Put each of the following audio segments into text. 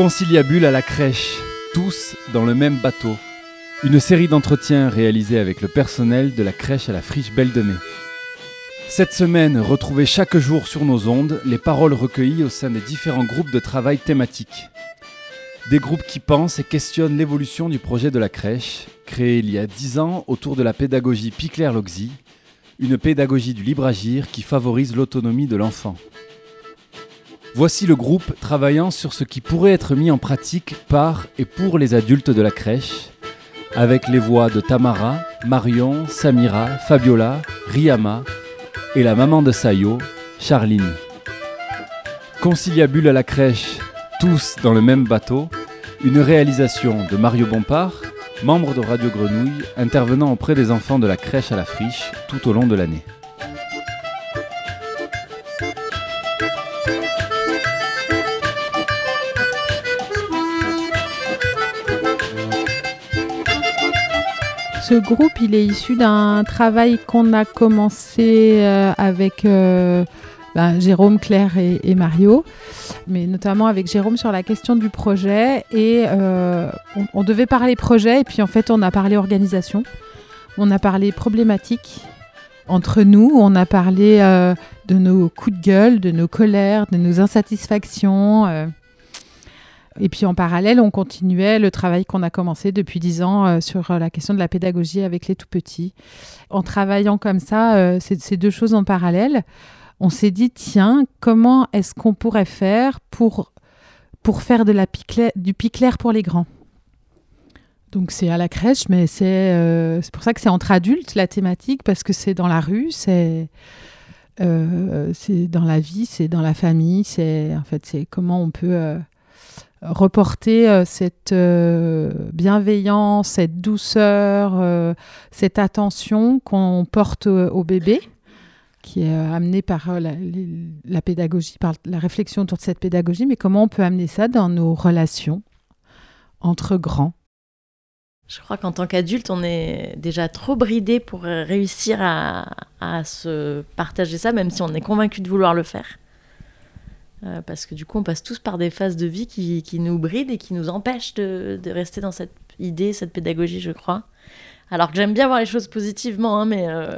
Conciliabule à la crèche, tous dans le même bateau. Une série d'entretiens réalisés avec le personnel de la crèche à la friche Belle de Mai. Cette semaine, retrouvez chaque jour sur nos ondes les paroles recueillies au sein des différents groupes de travail thématiques. Des groupes qui pensent et questionnent l'évolution du projet de la crèche, créé il y a 10 ans autour de la pédagogie Picler-Loxy, une pédagogie du libre agir qui favorise l'autonomie de l'enfant. Voici le groupe travaillant sur ce qui pourrait être mis en pratique par et pour les adultes de la crèche, avec les voix de Tamara, Marion, Samira, Fabiola, Riyama et la maman de Sayo, Charline. Conciliabule à la crèche, tous dans le même bateau, une réalisation de Mario Bompard, membre de Radio Grenouille, intervenant auprès des enfants de la crèche à la friche tout au long de l'année. Ce groupe, il est issu d'un travail qu'on a commencé euh, avec euh, ben, Jérôme, Claire et, Mario, mais notamment avec Jérôme sur la question du projet. Et euh, on, devait parler projet, et puis en fait, on a parlé organisation, on a parlé problématiques entre nous, on a parlé de nos coups de gueule, de nos colères, de nos insatisfactions. Et puis en parallèle, on continuait le travail qu'on a commencé depuis dix ans euh, sur euh, la question de la pédagogie avec les tout petits. En travaillant comme ça, euh, ces deux choses en parallèle, on s'est dit tiens, comment est-ce qu'on pourrait faire pour, pour faire de la du piclair pour les grands? Donc c'est à la crèche, mais c'est c'est pour ça que c'est entre adultes la thématique, parce que c'est dans la rue, c'est c'est dans la vie, c'est dans la famille, c'est en fait c'est comment on peut reporter euh, cette euh, bienveillance, cette douceur, euh, cette attention qu'on porte au, bébé, qui est amenée par la, pédagogie, par la réflexion autour de cette pédagogie, mais comment on peut amener ça dans nos relations entre grands? Je crois qu'en tant qu'adulte, on est déjà trop bridé pour réussir à se partager ça, même si on est convaincu de vouloir le faire. Euh, parce que du coup, on passe tous par des phases de vie qui, qui nous brident et qui nous empêchent de, de, rester dans cette idée, cette pédagogie, je crois. Alors que j'aime bien voir les choses positivement, hein, mais euh,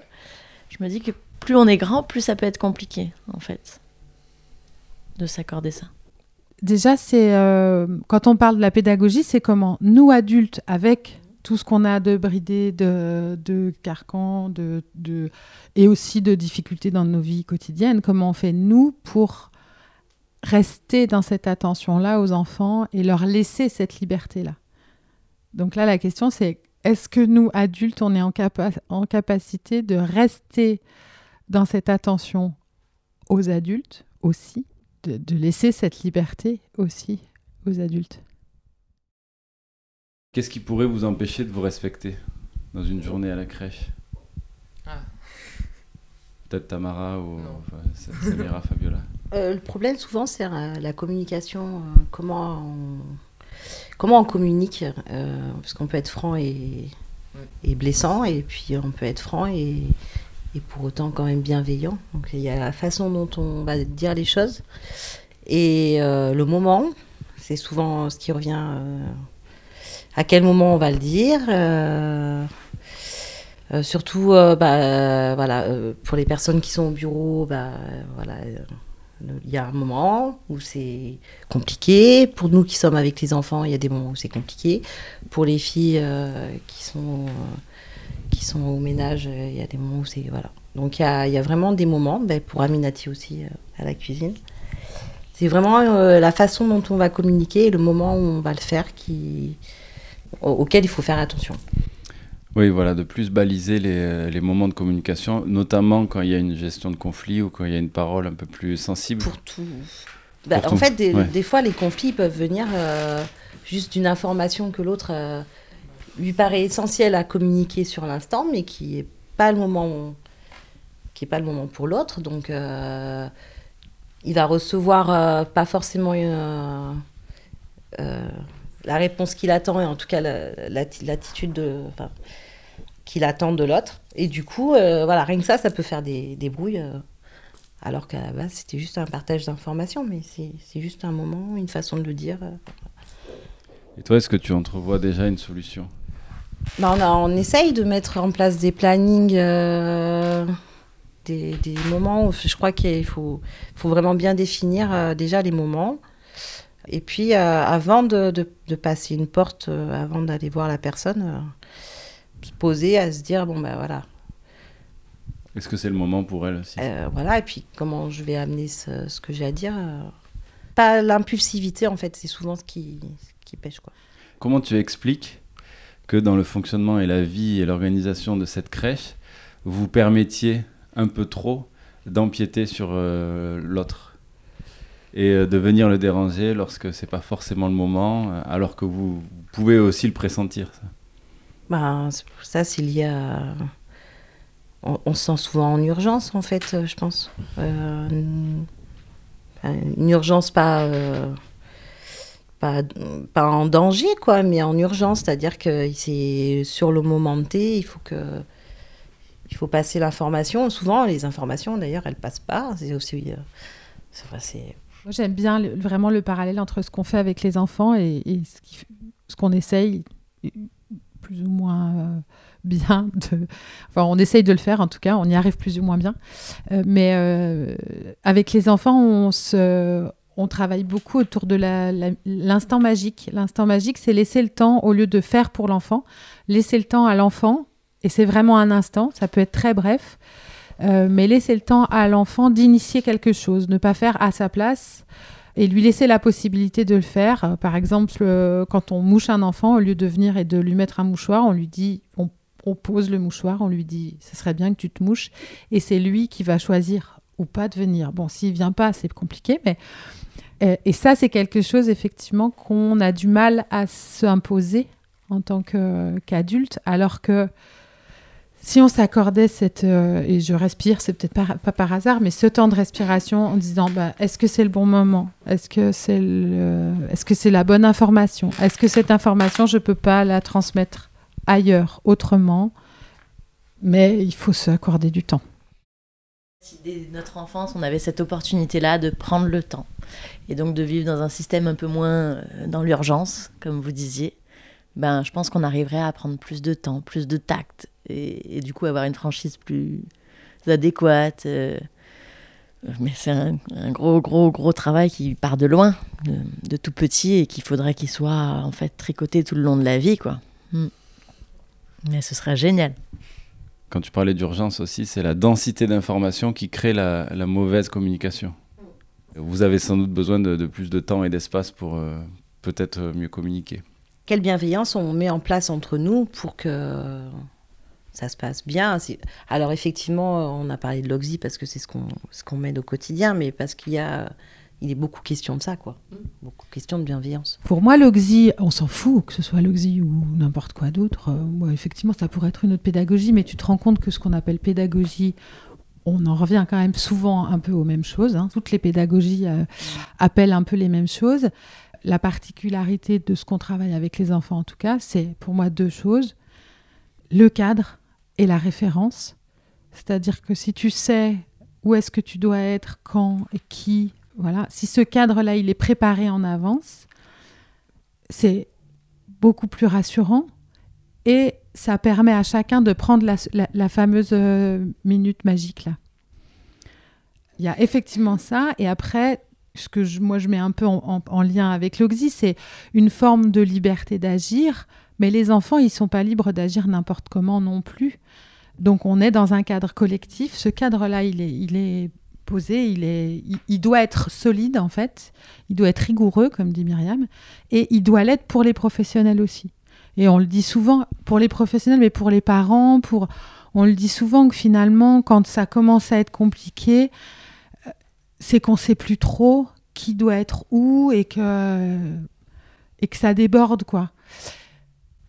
je me dis que plus on est grand, plus ça peut être compliqué, en fait, de s'accorder ça. Déjà, c'est euh, quand on parle de la pédagogie, c'est comment nous adultes, avec tout ce qu'on a de bridé, de, de carcans, de, de, et aussi de difficultés dans nos vies quotidiennes, comment on fait nous pour rester dans cette attention-là aux enfants et leur laisser cette liberté-là. Donc là, la question, c'est est-ce que nous, adultes, on est en, en, capacité de rester dans cette attention aux adultes aussi, de, de laisser cette liberté aussi aux adultes? Qu'est-ce qui pourrait vous empêcher de vous respecter dans une journée à la crèche? Ah. Peut-être Tamara ou Samira, Fabiola euh, le problème, souvent, c'est euh, la communication. Euh, comment, on, comment on communique Parce qu'on peut être franc et, et, blessant, et puis on peut être franc et, et, pour autant quand même bienveillant. Donc il y a la façon dont on va dire les choses. Et le moment, c'est souvent ce qui revient. à quel moment on va le dire surtout, bah, voilà, pour les personnes qui sont au bureau, bah, voilà, il y a un moment où c'est compliqué. Pour nous qui sommes avec les enfants, il y a des moments où c'est compliqué. Pour les filles euh, qui, sont, euh, qui sont au ménage, euh, il y a des moments où c'est. Voilà. Donc il y a, il y a vraiment des moments, ben, pour Aminati aussi à la cuisine. C'est vraiment la façon dont on va communiquer et le moment où on va le faire qui, auquel il faut faire attention. Oui, voilà, de plus baliser les, les, moments de communication, notamment quand il y a une gestion de conflit ou quand il y a une parole un peu plus sensible. Pour tout. Bah, en fait, des, des, fois, les conflits peuvent venir euh, juste d'une information que l'autre euh, lui paraît essentielle à communiquer sur l'instant, mais qui n'est pas le moment, qui est pas le moment pour l'autre. Donc, euh, il va recevoir pas forcément la réponse qu'il attend et en tout cas l'attitude de qu'il attend de l'autre. Et du coup euh, voilà rien que ça ça peut faire des, des brouilles euh, alors qu'à la base c'était juste un partage d'informations mais c'est juste un moment une façon de le dire euh, Et toi, est-ce que tu entrevois déjà une solution? Bah, on, essaye de mettre en place des plannings, euh, des, des moments où je crois qu'il faut, faut vraiment bien définir déjà les moments. Et puis, euh, avant de, de- de passer une porte, euh, avant d'aller voir la personne, euh, se poser à se dire bon, ben voilà, Est-ce que c'est le moment pour elle aussi? Voilà, et puis comment je vais amener ce, ce que j'ai à dire. Pas l'impulsivité, en fait, c'est souvent ce qui, ce qui pêche. Quoi. Comment tu expliques que dans le fonctionnement et la vie et l'organisation de cette crèche, vous permettiez un peu trop d'empiéter sur euh, l'autre? Et euh, de venir le déranger lorsque c'est pas forcément le moment, euh, alors que vous, pouvez aussi le pressentir. ça. C'est- ça, c'est lié à. On, se sent souvent en urgence, en fait, euh, je pense. Une- urgence pas. pas, en danger, quoi, mais en urgence, c'est-à-dire que c'est sur le moment T, il faut que. Il faut passer l'information. Souvent, les informations, d'ailleurs, elles passent pas. C'est aussi. c'est J'aime bien vraiment le parallèle entre ce qu'on fait avec les enfants et, ce qu'on essaye plus ou moins euh, bien de... Enfin, on essaye de le faire en tout cas, on y arrive plus ou moins bien. Euh, mais euh, avec les enfants, on, travaille beaucoup autour de l'instant magique. L'instant magique, c'est laisser le temps, au lieu de faire pour l'enfant, laisser le temps à l'enfant. Et c'est vraiment un instant, ça peut être très bref. Euh, mais laisser le temps à l'enfant d'initier quelque chose, ne pas faire à sa place et lui laisser la possibilité de le faire. Euh, par exemple, euh, quand on mouche un enfant, au lieu de venir et de lui mettre un mouchoir, on lui dit, on, pose le mouchoir, on lui dit, ce serait bien que tu te mouches, et c'est lui qui va choisir ou pas de venir. Bon, s'il vient pas, c'est compliqué, mais et ça, c'est quelque chose effectivement qu'on a du mal à s'imposer en tant qu'adulte, alors que si on s'accordait cette euh, et je respire, c'est peut-être pas, par hasard, mais ce temps de respiration en disant bah, est-ce que c'est le bon moment? Est-ce que c'est la bonne information? Est-ce que cette information je peux pas la transmettre ailleurs, autrement? Mais il faut s'accorder du temps. Dès notre enfance, on avait cette opportunité-là de prendre le temps et donc de vivre dans un système un peu moins euh, dans l'urgence, comme vous disiez, ben, je pense qu'on arriverait à prendre plus de temps, plus de tact et, du coup avoir une franchise plus adéquate. euh. Mais c'est un, gros, gros, gros travail qui part de loin, de, tout petit et qu'il faudrait qu'il soit en fait tricoté tout le long de la vie, quoi. Mm. Mais ce serait génial. Quand tu parlais d'urgence aussi, c'est la densité d'informations qui crée la, mauvaise communication. Vous avez sans doute besoin de, plus de temps et d'espace pour euh, peut-être mieux communiquer. Quelle bienveillance on met en place entre nous pour que ça se passe bien. Alors effectivement, on a parlé de l'oxy parce que c'est ce qu'on ce qu'on mène au quotidien, mais parce qu'il y a, il est beaucoup question de ça, quoi. Beaucoup question de bienveillance. Pour moi, l'oxy, on s'en fout, que ce soit l'oxy ou n'importe quoi d'autre. Euh, moi, effectivement, ça pourrait être une autre pédagogie, mais tu te rends compte que ce qu'on appelle pédagogie, on en revient quand même souvent un peu aux mêmes choses. hein. Toutes les pédagogies euh, appellent un peu les mêmes choses. La particularité de ce qu'on travaille avec les enfants, en tout cas, c'est pour moi deux choses. Le cadre et la référence. C'est-à-dire que si tu sais où est-ce que tu dois être, quand et qui, voilà, si ce cadre-là, il est préparé en avance, c'est beaucoup plus rassurant et ça permet à chacun de prendre la, fameuse euh, minute magique là. Il y a effectivement ça et après, ce que je- moi je mets un peu en, en- en lien avec l'oxy, c'est une forme de liberté d'agir, mais les enfants ils sont pas libres d'agir n'importe comment non plus. Donc on est dans un cadre collectif. Ce cadre-là, il est, posé, il, est, il, il doit être solide en fait. Il doit être rigoureux, comme dit Myriam, et il doit l'être pour les professionnels aussi. Et on le dit souvent pour les professionnels, mais pour les parents, pour on le dit souvent que finalement, quand ça commence à être compliqué, c'est qu'on sait plus trop qui doit être où et que et que ça déborde quoi.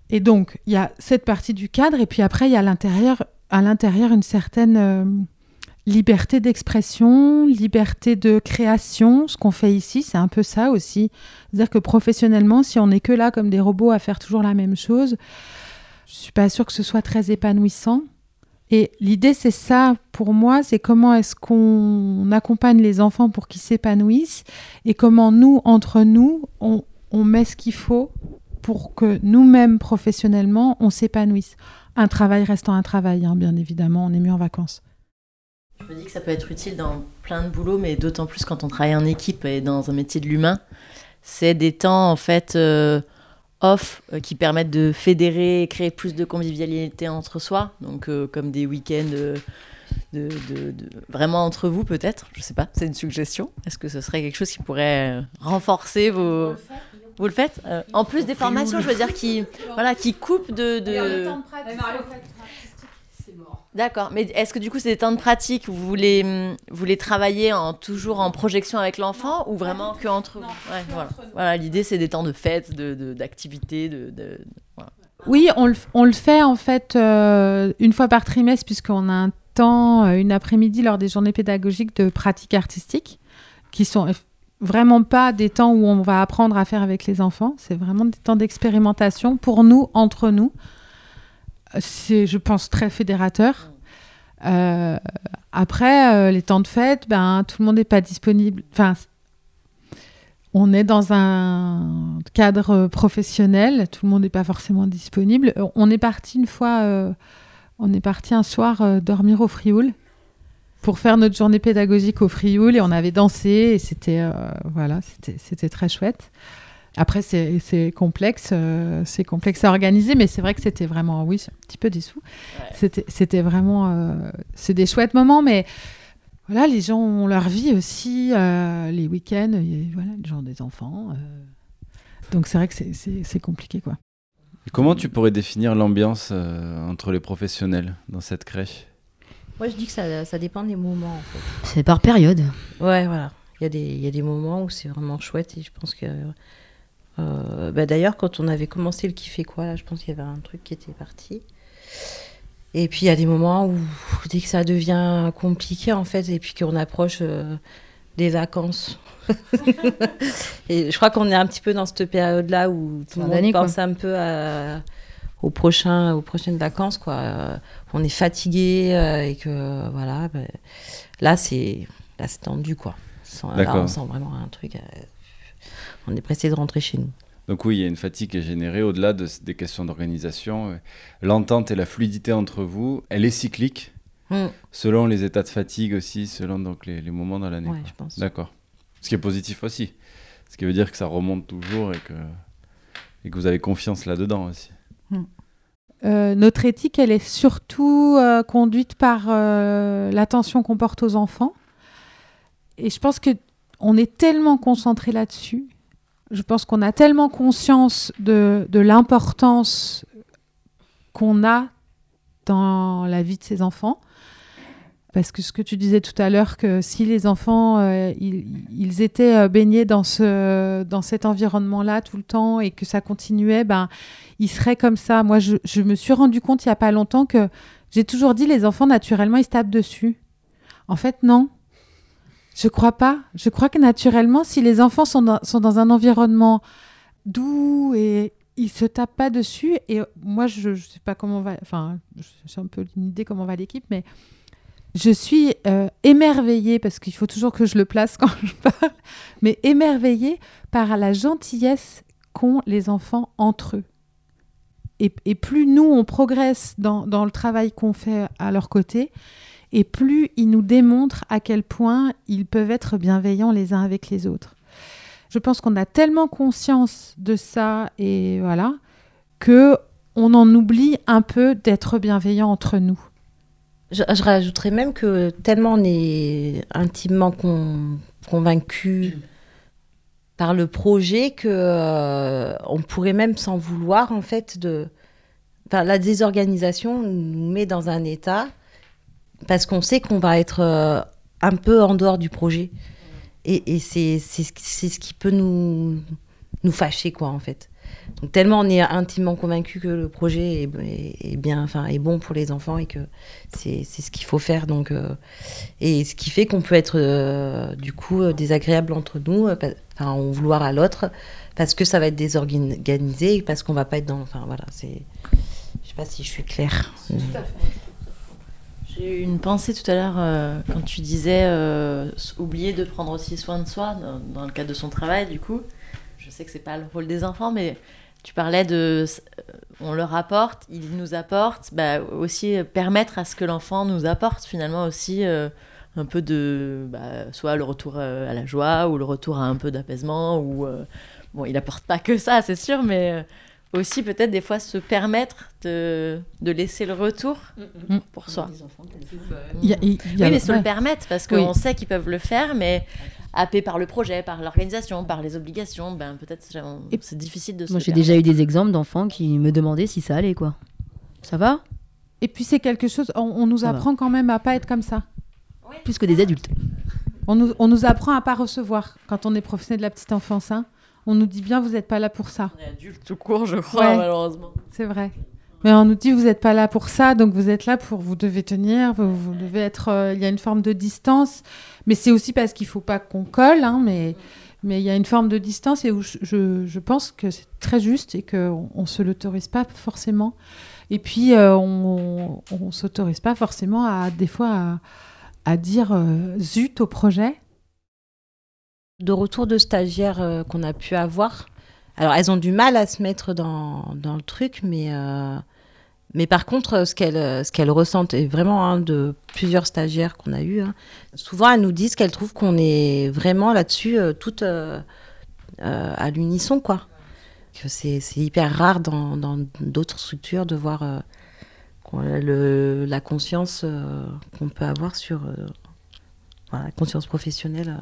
Et donc il y a cette partie du cadre et puis après il y a l'intérieur à l'intérieur une certaine euh, liberté d'expression, liberté de création. Ce qu'on fait ici, c'est un peu ça aussi. C'est-à-dire que professionnellement, si on n'est que là comme des robots à faire toujours la même chose, je suis pas sûre que ce soit très épanouissant. Et l'idée, c'est ça pour moi, c'est comment est-ce qu'on accompagne les enfants pour qu'ils s'épanouissent et comment nous, entre nous, on, met ce qu'il faut pour que nous-mêmes, professionnellement, on s'épanouisse. Un travail restant un travail, hein, bien évidemment, on est mieux en vacances. Je me dis que ça peut être utile dans plein de boulots, mais d'autant plus quand on travaille en équipe et dans un métier de l'humain. C'est des temps, en fait, euh, off euh, qui permettent de fédérer, créer plus de convivialité entre soi. Donc, euh, comme des week-ends de, de- de- vraiment entre vous, peut-être. Je sais pas, c'est une suggestion. Est-ce que ce serait quelque chose qui pourrait euh, renforcer vos. Vous le faites Euh, En plus des formations, je veux dire, qui, voilà, qui coupent de. de... D'accord, mais est-ce que du coup c'est des temps de pratique où vous voulez, hum, vous voulez travailler en, toujours en projection avec l'enfant ou vraiment que entre vous Ouais, voilà. Voilà, l'idée c'est des temps de fête, de- de- d'activité, de, de, voilà. Oui, on le, on le fait en fait euh, une fois par trimestre, puisqu'on a un temps, euh, une après-midi lors des journées pédagogiques de pratique artistique, qui sont vraiment pas des temps où on va apprendre à faire avec les enfants. C'est vraiment des temps d'expérimentation pour nous, entre nous. C'est, je pense, très fédérateur. Euh, après, euh, les temps de fête, ben, tout le monde n'est pas disponible. Enfin, on est dans un cadre professionnel, tout le monde n'est pas forcément disponible. Euh, On est parti une fois, on est parti un soir dormir au Frioul pour faire notre journée pédagogique au Frioul et on avait dansé et c'était voilà, c'était c'était très chouette. Après c'est complexe, euh, c'est complexe à organiser, mais c'est vrai que c'était vraiment oui, c'est un petit peu dessous. Ouais. C'était vraiment euh, c'est des chouettes moments, mais voilà, les gens ont leur vie aussi, euh, les week-ends, voilà, les gens ont des enfants. euh. donc c'est vrai que c'est- compliqué, quoi. Et comment tu pourrais définir l'ambiance euh, entre les professionnels dans cette crèche? Moi, je dis que ça, ça dépend des moments, en fait. C'est par période. Ouais, voilà. Il y, a des, il y a des moments où c'est vraiment chouette et je pense que. Euh, bah, D'ailleurs, quand on avait commencé le qui fait quoi, là, je pense qu'il y avait un truc qui était parti. Et puis il y a des moments où, dès que ça devient compliqué, en fait, et puis qu'on approche euh, des vacances. et je crois qu'on est un petit peu dans cette période-là où tout le monde d'année, quoi. pense un peu à, aux, prochains, aux prochaines vacances, quoi. Euh, on est fatigué euh, et que, voilà, bah, là, c'est là, c'est tendu, quoi. Là, D'accord. on sent vraiment un truc. On est pressé de rentrer chez nous. Donc oui, il y a une fatigue qui est générée au-delà de, des questions d'organisation. Euh, L'entente et la fluidité entre vous, elle est cyclique Mm. selon les états de fatigue aussi, selon donc les, les moments dans l'année. Ouais, je pense. D'accord. Ce qui est positif aussi. Ce qui veut dire que ça remonte toujours et que, et que vous avez confiance là-dedans aussi. Euh, notre éthique, elle est surtout euh, conduite par euh, l'attention qu'on porte aux enfants. Et je pense que on est tellement concentré là-dessus. Je pense qu'on a tellement conscience de, l'importance qu'on a dans la vie de ses enfants. Parce que ce que tu disais tout à l'heure, que si les enfants, euh, ils, ils étaient euh, baignés dans, ce, dans cet environnement-là tout le temps et que ça continuait, ben, ils seraient comme ça. Moi, je, je me suis rendu compte il n'y a pas longtemps que j'ai toujours dit les enfants, naturellement, ils se tapent dessus. En fait, non. Je crois pas. Je crois que naturellement, si les enfants sont dans, un environnement doux et ils se tapent pas dessus, et moi, je ne sais pas comment va. Enfin, j'ai un peu une idée comment va l'équipe, mais je suis euh, émerveillée, parce qu'il faut toujours que je le place quand je parle, mais émerveillée par la gentillesse qu'ont les enfants entre eux. Et, et plus nous, on progresse dans, dans le travail qu'on fait à leur côté, et plus ils nous démontrent à quel point ils peuvent être bienveillants les uns avec les autres. Je pense qu'on a tellement conscience de ça, et voilà, que on en oublie un peu d'être bienveillants entre nous. Je, je rajouterais même que tellement on est intimement con- convaincu par le projet que euh, on pourrait même s'en vouloir en fait de enfin, la désorganisation nous met dans un état parce qu'on sait qu'on va être euh, un peu en dehors du projet. Et, et c'est ce qui- peut nous nous fâcher quoi en fait. Tellement on est intimement convaincu que le projet est, bien enfin est bon pour les enfants et que c'est ce qu'il faut faire. Donc euh, et ce qui fait qu'on peut être euh, du coup désagréable entre nous euh, enfin en vouloir à l'autre parce que ça va être désorganisé et parce qu'on va pas être dans enfin voilà c'est je sais pas si je suis claire J'ai eu une pensée tout à l'heure euh, quand tu disais euh, oublier de prendre aussi soin de soi dans, le cadre de son travail, du coup. Je sais que c'est pas le rôle des enfants, mais tu parlais de. euh, On leur apporte, ils nous apportent, bah, aussi permettre à ce que l'enfant nous apporte finalement aussi un peu de. bah, soit le retour à la joie ou le retour à un peu d'apaisement ou. bon, il apporte pas que ça, c'est sûr, mais. Aussi peut-être des fois se permettre de, de laisser le retour Mm. pour soi. Il y a- il y a- Oui, mais se ouais. le permettre, parce Oui. qu'on sait qu'ils peuvent le faire, mais happés par le projet, par l'organisation, par les obligations, ben peut-être c'est difficile de se Moi, j'ai déjà eu des exemples d'enfants qui me demandaient si ça allait, quoi. Ça va? Et puis c'est quelque chose, on, on nous Ça va. apprend quand même à pas être comme ça. Plus que des adultes. On nous, on nous apprend à pas recevoir quand on est professionnel de la petite enfance. hein. On nous dit bien, vous n'êtes pas là pour ça. On est adulte tout court, je crois, Ouais. malheureusement. C'est vrai. Mais on nous dit, vous n'êtes pas là pour ça, donc vous êtes là pour, vous devez tenir, vous, vous devez être, euh, il y a une forme de distance. Mais c'est aussi parce qu'il faut pas qu'on colle, hein, mais mais il y a une forme de distance et où je, je, je pense que c'est très juste et qu'on on se l'autorise pas forcément. Et puis euh, on, on s'autorise pas forcément à des fois à, à dire euh, zut au projet. De retour de stagiaires euh, qu'on a pu avoir. Alors, elles ont du mal à se mettre dans, dans le truc, mais, euh, mais par contre, euh, ce qu'elles ce qu'elles ressentent, et vraiment hein, de plusieurs stagiaires qu'on a eu, hein, souvent elles nous disent qu'elles trouvent qu'on est vraiment là-dessus, euh, toutes à l'unisson, quoi. Que c'est c'est hyper rare dans d'autres structures de voir le, la conscience qu'on peut avoir sur la conscience professionnelle.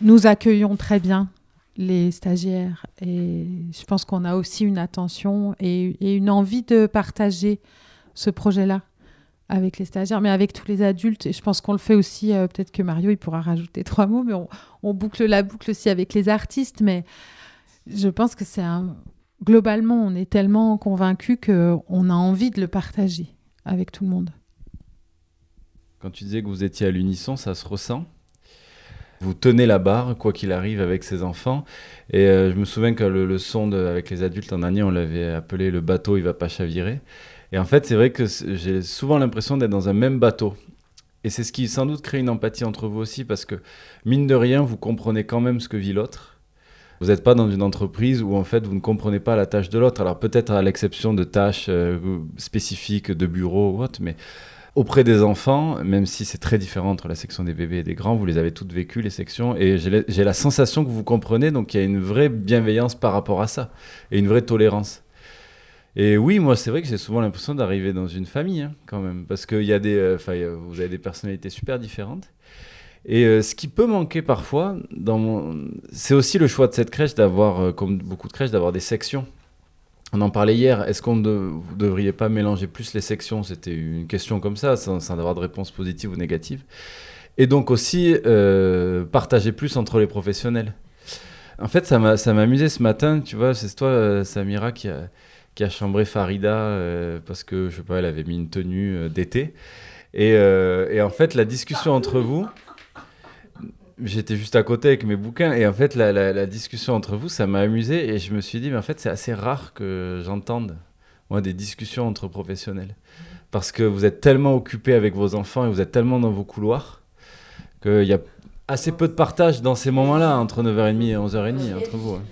Nous accueillons très bien les stagiaires et je pense qu'on a aussi une attention et, et une envie de partager ce projet-là avec les stagiaires, mais avec tous les adultes. Et je pense qu'on le fait aussi, euh, peut-être que Mario, il pourra rajouter trois mots, mais on, on boucle la boucle aussi avec les artistes. Mais je pense que c'est un... Globalement, on est tellement convaincus qu'on a envie de le partager avec tout le monde. Quand tu disais que vous étiez à l'unisson, ça se ressent? Vous tenez la barre, quoi qu'il arrive, avec ces enfants. Et euh, je me souviens que le, son avec les adultes en année, on l'avait appelé le bateau, il va pas chavirer. Et en fait, c'est vrai que j'ai souvent l'impression d'être dans un même bateau. Et c'est ce qui sans doute crée une empathie entre vous aussi, parce que mine de rien, vous comprenez quand même ce que vit l'autre. Vous n'êtes pas dans une entreprise où en fait vous ne comprenez pas la tâche de l'autre. Alors peut-être à l'exception de tâches euh, spécifiques de bureau ou autre, mais auprès des enfants, même si c'est très différent entre la section des bébés et des grands, vous les avez toutes vécues, les sections, et j'ai la- sensation que vous comprenez, donc il y a une vraie bienveillance par rapport à ça, et une vraie tolérance. Et oui, moi, c'est vrai que j'ai souvent l'impression d'arriver dans une famille, hein, quand même, parce que y a des, euh, vous avez des personnalités super différentes. Et euh, ce qui peut manquer parfois, c'est aussi le choix de cette crèche d'avoir, euh, comme beaucoup de crèches, d'avoir des sections. On en parlait hier. Est-ce qu'on ne vous devriez pas mélanger plus les sections? C'était une question comme ça, sans, avoir de réponse positive ou négative. Et donc aussi euh, partager plus entre les professionnels. En fait, ça m'a amusé ce matin. Tu vois, c'est toi, euh, Samira, qui a, qui a chambré Farida euh, parce que je sais pas, elle avait mis une tenue d'été. Et en fait, la discussion entre vous. J'étais juste à côté avec mes bouquins et en fait la, la- la discussion entre vous ça m'a amusé et je me suis dit mais en fait c'est assez rare que j'entende moi des discussions entre professionnels parce que vous êtes tellement occupés avec vos enfants et vous êtes tellement dans vos couloirs qu'il y a assez peu de partage dans ces moments-là entre 9h30 et 11h30 entre vous. hein.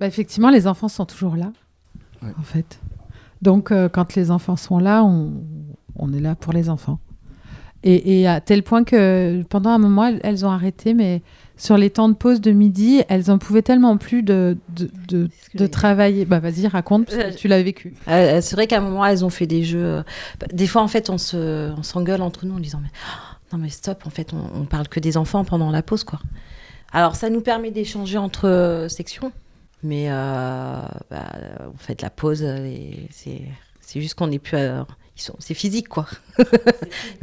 Bah, effectivement, les enfants sont toujours là, Ouais. en fait. Donc, euh, quand les enfants sont là, on, on est là pour les enfants. Et, et à tel point que pendant un moment, elles, elles ont arrêté, mais sur les temps de pause de midi, elles en pouvaient tellement plus de, de, de, de travailler. Bah, vas-y, raconte, parce que tu l'as vécu. Euh, c'est vrai qu'à un moment, elles ont fait des jeux. euh, Des fois, en fait, on se, on s'engueule entre nous en disant mais, oh, non mais stop, en fait, on, on parle que des enfants pendant la pause, quoi. Alors, ça nous permet d'échanger entre euh, sections, mais euh, bah, en fait, la pause, euh, c'est, c'est juste qu'on n'est plus. à- ils sont, c'est physique, quoi.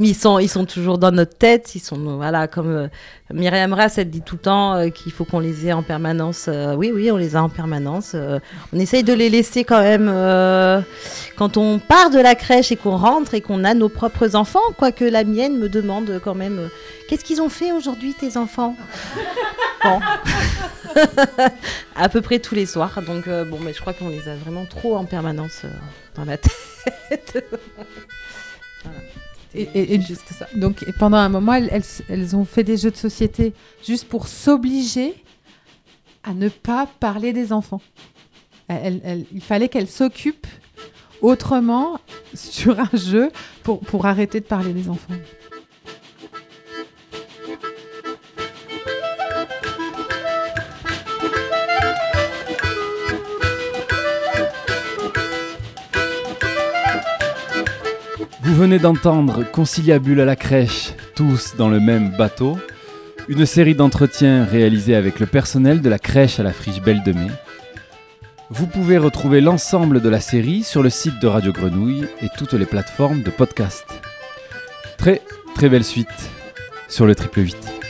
mais ils sont, ils sont toujours dans notre tête. Ils sont, voilà, comme euh, Myriam Rass, elle dit tout le temps euh, qu'il faut qu'on les ait en permanence. Euh, oui, oui, on les a en permanence. Euh, on essaye de les laisser quand même quand on part de la crèche et qu'on rentre et qu'on a nos propres enfants, quoique la mienne me demande quand même qu'est-ce qu'ils ont fait aujourd'hui tes enfants? Bon, à peu près tous les soirs. Donc bon, mais je crois qu'on les a vraiment trop en permanence dans la tête. Voilà. Et, et- et juste ça. Donc, et pendant un moment, elles, elles, elles ont fait des jeux de société juste pour s'obliger à ne pas parler des enfants. Il fallait qu'elle s'occupe autrement sur un jeu pour, pour arrêter de parler des enfants. Vous venez d'entendre Conciliabule à la crèche, tous dans le même bateau, une série d'entretiens réalisés avec le personnel de la crèche à la friche Belle de Mai. Vous pouvez retrouver l'ensemble de la série sur le site de Radio Grenouille et toutes les plateformes de podcast. Très très belle suite sur le triple 8.